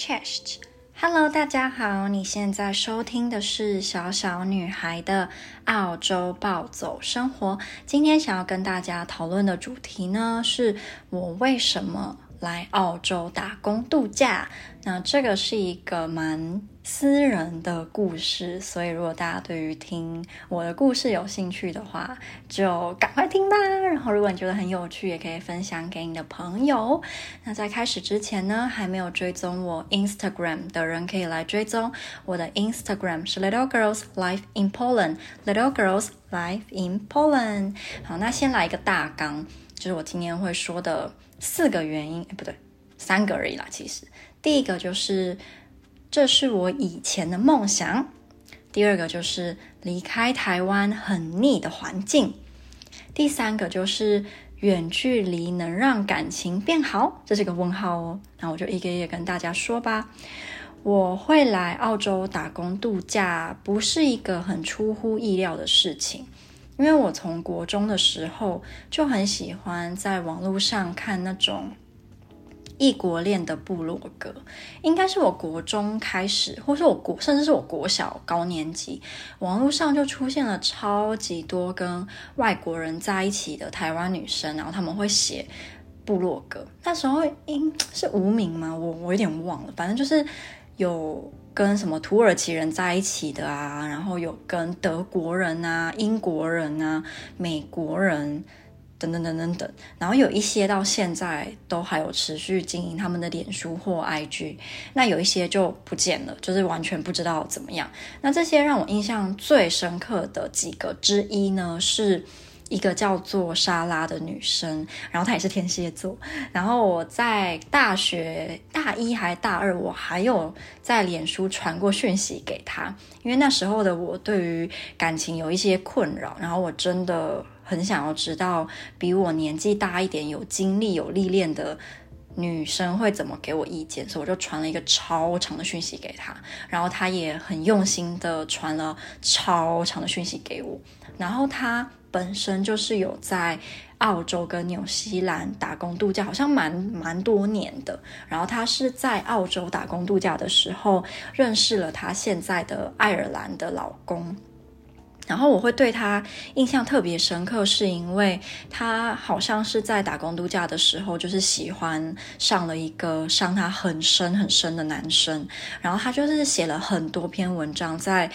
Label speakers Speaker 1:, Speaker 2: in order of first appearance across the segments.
Speaker 1: Chest，Hello，大家好，你现在收听的是小小女孩的澳洲暴走生活。今天想要跟大家讨论的主题呢，是我为什么来澳洲打工度假。那这个是一个蛮私人的故事，所以如果大家对于听我的故事有兴趣的话，就赶快听吧。然后如果你觉得很有趣，也可以分享给你的朋友。那在开始之前呢，还没有追踪我 Instagram 的人可以来追踪我的 Instagram 是 Little Girls Life in Poland，Little Girls Life in Poland。好，那先来一个大纲，就是我今天会说的四个原因，诶，不对，三个而已啦，其实。第一个就是，这是我以前的梦想；第二个就是离开台湾很腻的环境；第三个就是远距离能让感情变好，这是个问号哦。那我就一个一个跟大家说吧。我会来澳洲打工度假，不是一个很出乎意料的事情，因为我从国中的时候就很喜欢在网络上看那种。异国恋的部落格，应该是我国中开始，或是我国，甚至是我国小高年级，网络上就出现了超级多跟外国人在一起的台湾女生，然后他们会写部落格。那时候应 是无名吗？我我有点忘了，反正就是有跟什么土耳其人在一起的啊，然后有跟德国人啊、英国人啊、美国人。等等等等等，然后有一些到现在都还有持续经营他们的脸书或 IG，那有一些就不见了，就是完全不知道怎么样。那这些让我印象最深刻的几个之一呢，是一个叫做莎拉的女生，然后她也是天蝎座。然后我在大学大一还大二，我还有在脸书传过讯息给她，因为那时候的我对于感情有一些困扰，然后我真的。很想要知道比我年纪大一点、有经历、有历练的女生会怎么给我意见，所以我就传了一个超长的讯息给她，然后她也很用心的传了超长的讯息给我。然后她本身就是有在澳洲跟纽西兰打工度假，好像蛮蛮多年的。然后她是在澳洲打工度假的时候认识了她现在的爱尔兰的老公。然后我会对他印象特别深刻，是因为他好像是在打工度假的时候，就是喜欢上了一个伤他很深很深的男生，然后他就是写了很多篇文章在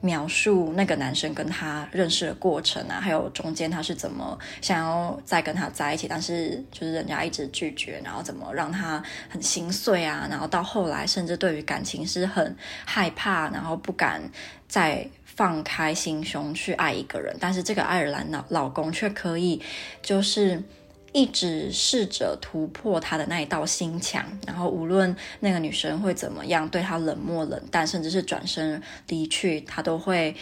Speaker 1: 描述那个男生跟他认识的过程啊，还有中间他是怎么想要再跟他在一起，但是就是人家一直拒绝，然后怎么让他很心碎啊，然后到后来甚至对于感情是很害怕，然后不敢再。放开心胸去爱一个人，但是这个爱尔兰老老公却可以，就是一直试着突破他的那一道心墙，然后无论那个女生会怎么样对他冷漠冷淡，甚至是转身离去，他都会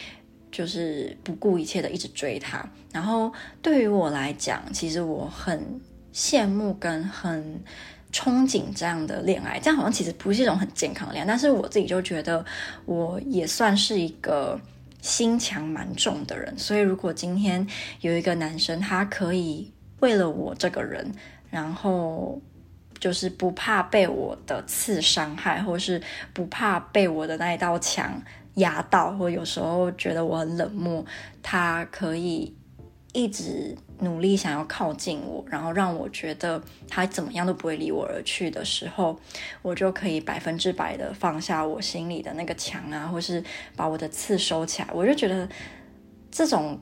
Speaker 1: 就是不顾一切的一直追她。然后对于我来讲，其实我很羡慕跟很憧憬这样的恋爱，这样好像其实不是一种很健康的恋爱，但是我自己就觉得我也算是一个。心墙蛮重的人，所以如果今天有一个男生，他可以为了我这个人，然后就是不怕被我的刺伤害，或是不怕被我的那一道墙压到，或有时候觉得我很冷漠，他可以。一直努力想要靠近我，然后让我觉得他怎么样都不会离我而去的时候，我就可以百分之百的放下我心里的那个墙啊，或是把我的刺收起来。我就觉得这种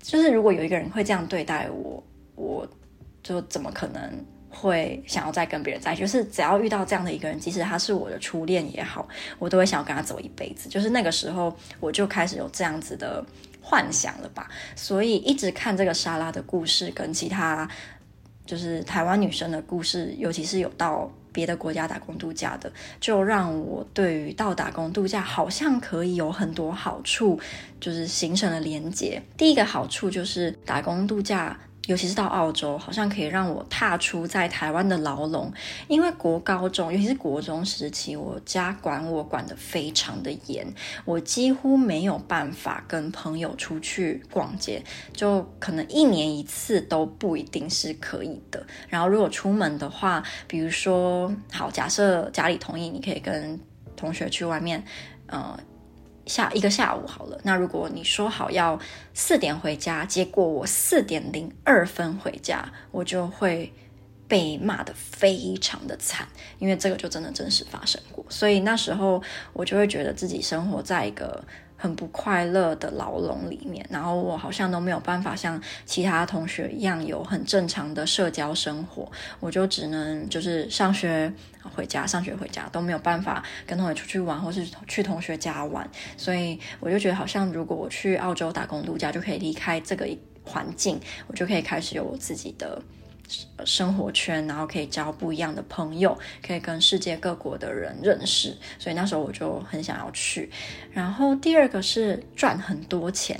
Speaker 1: 就是如果有一个人会这样对待我，我就怎么可能会想要再跟别人在一起？就是只要遇到这样的一个人，即使他是我的初恋也好，我都会想要跟他走一辈子。就是那个时候，我就开始有这样子的。幻想了吧，所以一直看这个莎拉的故事，跟其他就是台湾女生的故事，尤其是有到别的国家打工度假的，就让我对于到打工度假好像可以有很多好处，就是形成了连结。第一个好处就是打工度假尤其是到澳洲，好像可以让我踏出在台湾的牢笼。因为国高中，尤其是国中时期，我家管我管得非常的严，我几乎没有办法跟朋友出去逛街，就可能一年一次都不一定是可以的。然后如果出门的话，比如说，好，假设家里同意，你可以跟同学去外面，呃。下一个下午好了，那如果你说好要四点回家，结果我四点零二分回家，我就会被骂得非常的惨，因为这个就真的真实发生过，所以那时候我就会觉得自己生活在一个。很不快乐的牢笼里面，然后我好像都没有办法像其他同学一样有很正常的社交生活，我就只能就是上学回家，上学回家都没有办法跟同学出去玩，或是去同学家玩，所以我就觉得好像如果我去澳洲打工度假，就可以离开这个环境，我就可以开始有我自己的。生活圈，然后可以交不一样的朋友，可以跟世界各国的人认识，所以那时候我就很想要去。然后第二个是赚很多钱，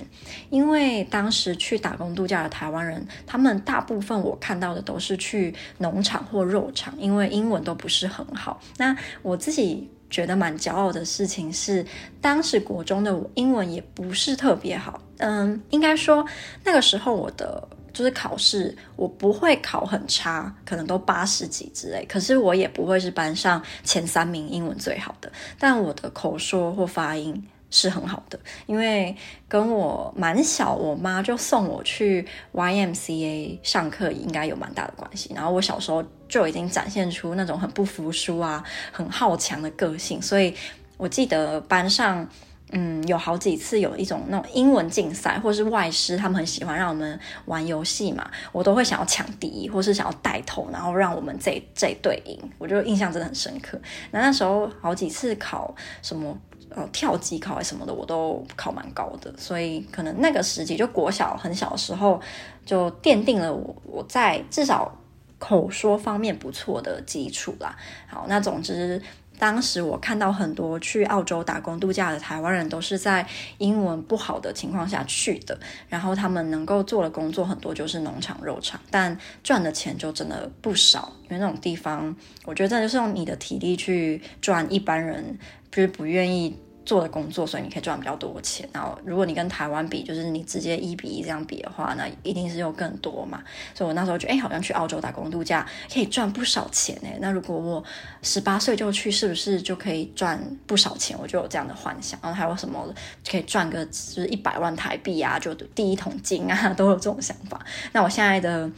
Speaker 1: 因为当时去打工度假的台湾人，他们大部分我看到的都是去农场或肉场，因为英文都不是很好。那我自己觉得蛮骄傲的事情是，当时国中的英文也不是特别好，嗯，应该说那个时候我的。就是考试，我不会考很差，可能都八十几之类。可是我也不会是班上前三名英文最好的，但我的口说或发音是很好的。因为跟我蛮小，我妈就送我去 YMCA 上课，应该有蛮大的关系。然后我小时候就已经展现出那种很不服输啊、很好强的个性，所以我记得班上。嗯，有好几次有一种那种英文竞赛，或是外师，他们很喜欢让我们玩游戏嘛，我都会想要抢第一，或是想要带头，然后让我们这这队赢，我就印象真的很深刻。那那时候好几次考什么呃跳级考什么的，我都考蛮高的，所以可能那个时期就国小很小的时候，就奠定了我我在至少口说方面不错的基础啦。好，那总之。当时我看到很多去澳洲打工度假的台湾人，都是在英文不好的情况下去的，然后他们能够做的工作很多就是农场、肉场，但赚的钱就真的不少，因为那种地方，我觉得这就是用你的体力去赚，一般人就是不愿意。做的工作，所以你可以赚比较多钱。然后，如果你跟台湾比，就是你直接一比一这样比的话，那一定是有更多嘛。所以我那时候觉得，哎，好像去澳洲打工度假可以赚不少钱哎。那如果我十八岁就去，是不是就可以赚不少钱？我就有这样的幻想。然后还有什么可以赚个就是一百万台币啊，就第一桶金啊，都有这种想法。那我现在的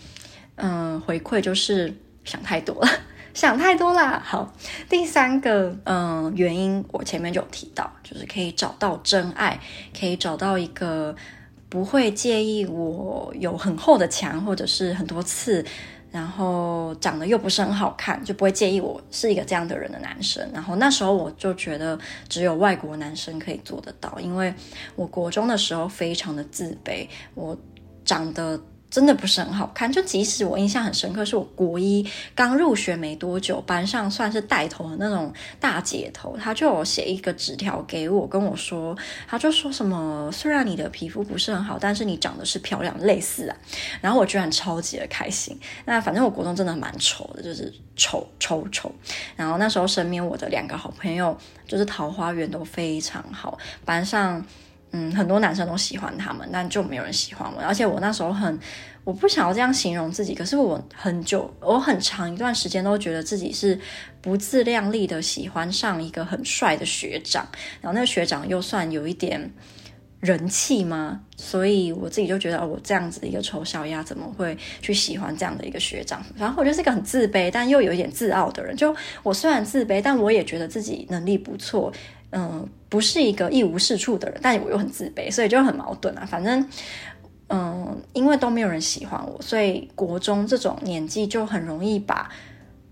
Speaker 1: 嗯回馈就是想太多了。想太多啦。好，第三个嗯原因，我前面就有提到，就是可以找到真爱，可以找到一个不会介意我有很厚的墙或者是很多刺，然后长得又不是很好看，就不会介意我是一个这样的人的男生。然后那时候我就觉得只有外国男生可以做得到，因为我国中的时候非常的自卑，我长得。真的不是很好看，就即使我印象很深刻，是我国一刚入学没多久，班上算是带头的那种大姐头，她就有写一个纸条给我，跟我说，她就说什么，虽然你的皮肤不是很好，但是你长得是漂亮，类似啊，然后我居然超级的开心。那反正我国中真的蛮丑的，就是丑丑丑。然后那时候身边我的两个好朋友，就是桃花源都非常好，班上。嗯，很多男生都喜欢他们，但就没有人喜欢我。而且我那时候很，我不想要这样形容自己，可是我很久，我很长一段时间都觉得自己是不自量力的喜欢上一个很帅的学长，然后那个学长又算有一点人气吗，所以我自己就觉得，我这样子一个丑小鸭怎么会去喜欢这样的一个学长？然后我就是一个很自卑，但又有一点自傲的人。就我虽然自卑，但我也觉得自己能力不错。嗯，不是一个一无是处的人，但我又很自卑，所以就很矛盾啊。反正，嗯，因为都没有人喜欢我，所以国中这种年纪就很容易把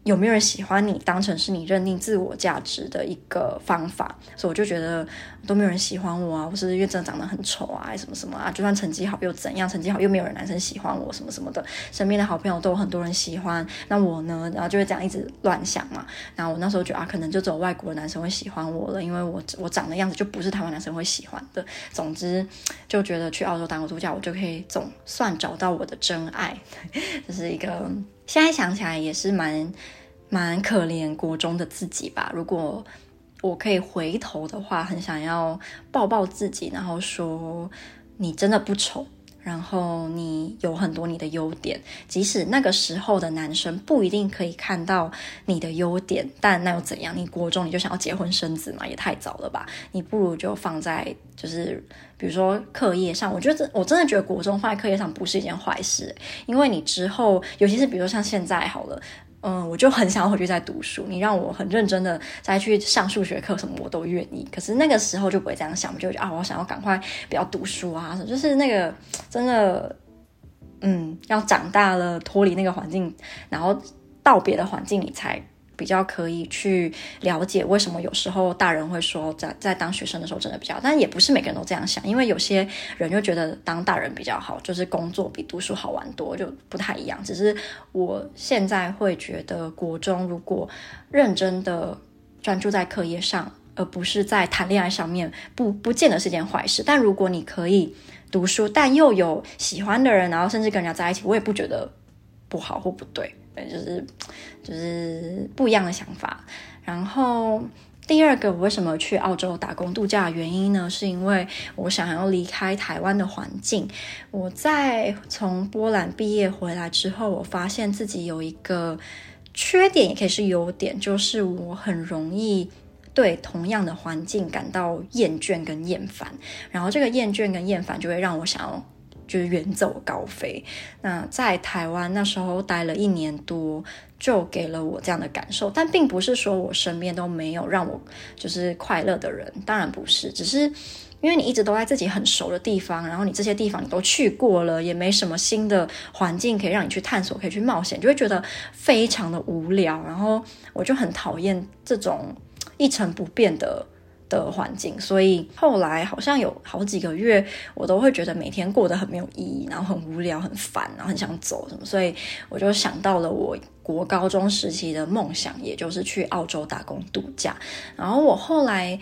Speaker 1: 有没有人喜欢你当成是你认定自我价值的一个方法，所以我就觉得都没有人喜欢我啊，我是因为真的长得很丑啊，什么什么啊，就算成绩好又怎样？成绩好又没有人男生喜欢我，什么什么的，身边的好朋友都有很多人喜欢，那我呢？然后就会这样一直乱想嘛。然后我那时候觉得啊，可能就只有外国的男生会喜欢我了，因为我我长的样子就不是台湾男生会喜欢的。总之就觉得去澳洲当个度假，我就可以总算找到我的真爱，这是一个。现在想起来也是蛮蛮可怜国中的自己吧。如果我可以回头的话，很想要抱抱自己，然后说你真的不丑，然后你有很多你的优点。即使那个时候的男生不一定可以看到你的优点，但那又怎样？你国中你就想要结婚生子嘛，也太早了吧？你不如就放在就是。比如说课业上，我觉得我真的觉得国中放在课业上不是一件坏事，因为你之后，尤其是比如说像现在好了，嗯，我就很想回去再读书，你让我很认真的再去上数学课什么，我都愿意。可是那个时候就不会这样想，就觉得啊，我想要赶快不要读书啊，就是那个真的，嗯，要长大了脱离那个环境，然后到别的环境你才。比较可以去了解为什么有时候大人会说在在当学生的时候真的比较，但也不是每个人都这样想，因为有些人就觉得当大人比较好，就是工作比读书好玩多，就不太一样。只是我现在会觉得，国中如果认真的专注在课业上，而不是在谈恋爱上面，不不见得是件坏事。但如果你可以读书，但又有喜欢的人，然后甚至跟人家在一起，我也不觉得不好或不对。对，就是就是不一样的想法。然后第二个，我为什么去澳洲打工度假的原因呢？是因为我想要离开台湾的环境。我在从波兰毕业回来之后，我发现自己有一个缺点，也可以是优点，就是我很容易对同样的环境感到厌倦跟厌烦。然后这个厌倦跟厌烦就会让我想要。就是远走高飞。那在台湾那时候待了一年多，就给了我这样的感受。但并不是说我身边都没有让我就是快乐的人，当然不是。只是因为你一直都在自己很熟的地方，然后你这些地方你都去过了，也没什么新的环境可以让你去探索，可以去冒险，就会觉得非常的无聊。然后我就很讨厌这种一成不变的。的环境，所以后来好像有好几个月，我都会觉得每天过得很没有意义，然后很无聊、很烦，然后很想走什么。所以我就想到了我国高中时期的梦想，也就是去澳洲打工度假。然后我后来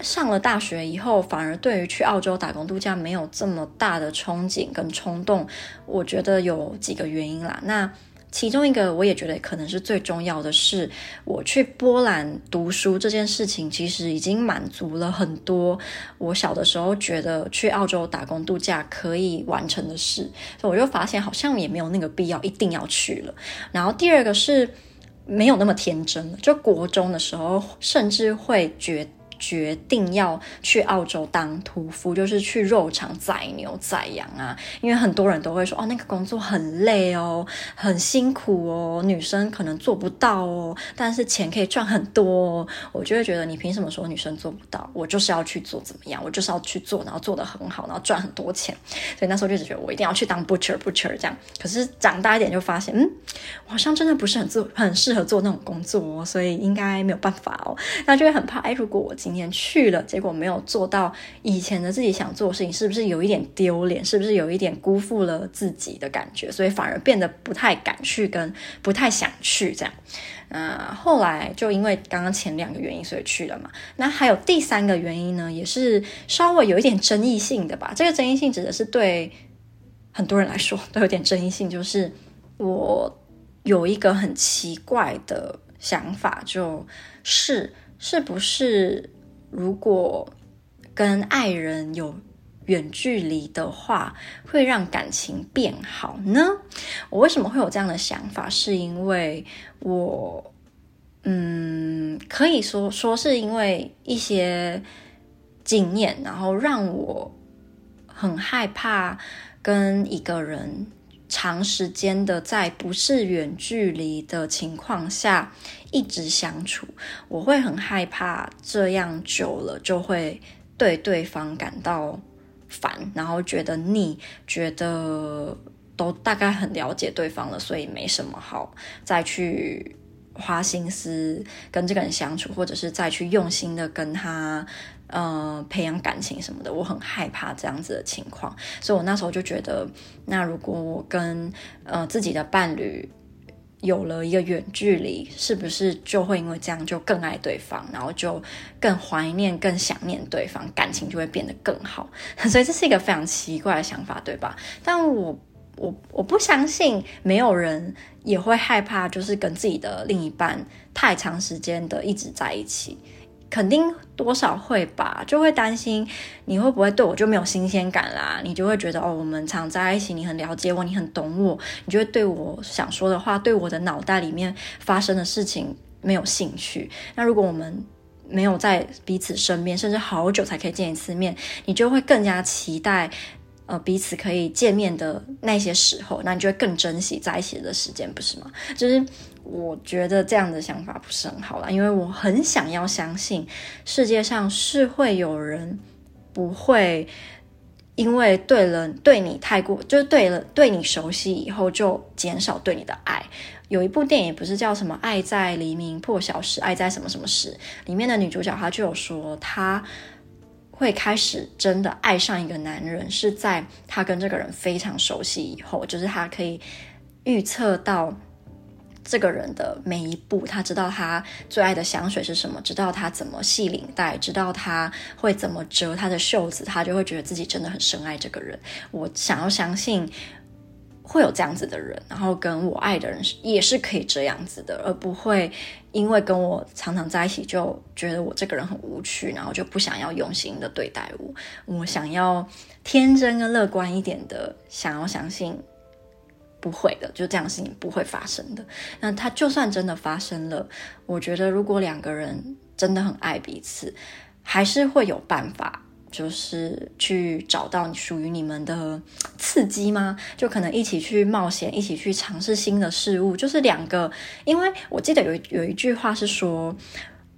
Speaker 1: 上了大学以后，反而对于去澳洲打工度假没有这么大的憧憬跟冲动。我觉得有几个原因啦。那其中一个，我也觉得可能是最重要的是，我去波兰读书这件事情，其实已经满足了很多我小的时候觉得去澳洲打工度假可以完成的事，所以我就发现好像也没有那个必要一定要去了。然后第二个是没有那么天真，就国中的时候甚至会觉。决定要去澳洲当屠夫，就是去肉场宰牛宰羊啊。因为很多人都会说，哦，那个工作很累哦，很辛苦哦，女生可能做不到哦，但是钱可以赚很多哦。我就会觉得，你凭什么说女生做不到？我就是要去做，怎么样？我就是要去做，然后做得很好，然后赚很多钱。所以那时候就只觉得，我一定要去当 butcher butcher 这样。可是长大一点就发现，嗯，好像真的不是很做，很适合做那种工作哦，所以应该没有办法哦。那就会很怕，哎，如果我。今天去了，结果没有做到以前的自己想做的事情，是不是有一点丢脸？是不是有一点辜负了自己的感觉？所以反而变得不太敢去，跟不太想去这样。那后来就因为刚刚前两个原因，所以去了嘛。那还有第三个原因呢，也是稍微有一点争议性的吧。这个争议性指的是对很多人来说都有点争议性，就是我有一个很奇怪的想法，就是是不是。如果跟爱人有远距离的话，会让感情变好呢？我为什么会有这样的想法？是因为我，嗯，可以说说是因为一些经验，然后让我很害怕跟一个人。长时间的在不是远距离的情况下一直相处，我会很害怕这样久了就会对对方感到烦，然后觉得腻，觉得都大概很了解对方了，所以没什么好再去花心思跟这个人相处，或者是再去用心的跟他呃培养感情什么的，我很害怕这样子的情况，所以我那时候就觉得，那如果我跟呃自己的伴侣有了一个远距离，是不是就会因为这样就更爱对方，然后就更怀念、更想念对方，感情就会变得更好？所以这是一个非常奇怪的想法，对吧？但我。我我不相信没有人也会害怕，就是跟自己的另一半太长时间的一直在一起，肯定多少会吧，就会担心你会不会对我就没有新鲜感啦，你就会觉得哦，我们常在一起，你很了解我，你很懂我，你就会对我想说的话，对我的脑袋里面发生的事情没有兴趣。那如果我们没有在彼此身边，甚至好久才可以见一次面，你就会更加期待。呃，彼此可以见面的那些时候，那你就会更珍惜在一起的时间，不是吗？就是我觉得这样的想法不是很好啦，因为我很想要相信世界上是会有人不会因为对了对你太过，就是对了对你熟悉以后就减少对你的爱。有一部电影不是叫什么《爱在黎明破晓时》，爱在什么什么时，里面的女主角她就有说她。会开始真的爱上一个男人，是在他跟这个人非常熟悉以后，就是他可以预测到这个人的每一步，他知道他最爱的香水是什么，知道他怎么系领带，知道他会怎么折他的袖子，他就会觉得自己真的很深爱这个人。我想要相信。会有这样子的人，然后跟我爱的人也是可以这样子的，而不会因为跟我常常在一起就觉得我这个人很无趣，然后就不想要用心的对待我。我想要天真跟乐观一点的，想要相信不会的，就这样事情不会发生的。那他就算真的发生了，我觉得如果两个人真的很爱彼此，还是会有办法。就是去找到属于你们的刺激吗？就可能一起去冒险，一起去尝试新的事物。就是两个，因为我记得有有一句话是说，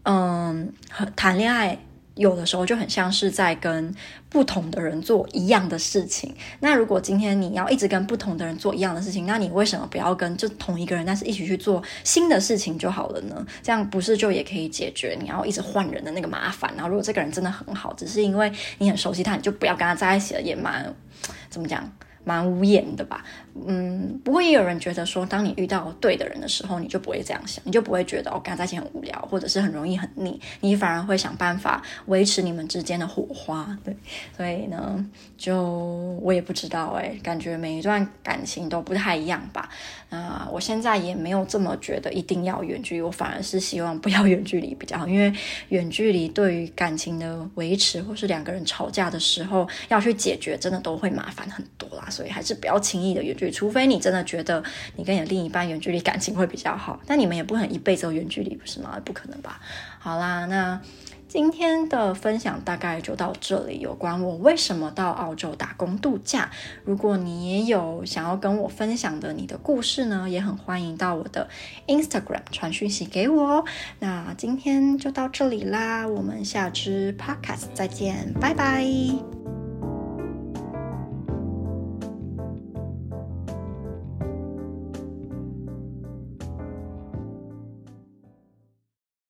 Speaker 1: 嗯，谈恋爱。有的时候就很像是在跟不同的人做一样的事情。那如果今天你要一直跟不同的人做一样的事情，那你为什么不要跟就同一个人，但是一起去做新的事情就好了呢？这样不是就也可以解决你要一直换人的那个麻烦？然后如果这个人真的很好，只是因为你很熟悉他，你就不要跟他在一起了，也蛮怎么讲？蛮无言的吧，嗯，不会也有人觉得说，当你遇到对的人的时候，你就不会这样想，你就不会觉得哦，跟他在一起很无聊，或者是很容易很腻，你反而会想办法维持你们之间的火花，对，所以呢，就我也不知道诶，感觉每一段感情都不太一样吧，啊、我现在也没有这么觉得一定要远距离，我反而是希望不要远距离比较好，因为远距离对于感情的维持，或是两个人吵架的时候要去解决，真的都会麻烦很多啦。所以还是不要轻易的远距离，除非你真的觉得你跟你的另一半远距离感情会比较好，但你们也不可能一辈子都远距离，不是吗？不可能吧？好啦，那今天的分享大概就到这里，有关我为什么到澳洲打工度假。如果你也有想要跟我分享的你的故事呢，也很欢迎到我的 Instagram 传讯息给我。那今天就到这里啦，我们下支 Podcast 再见，拜拜。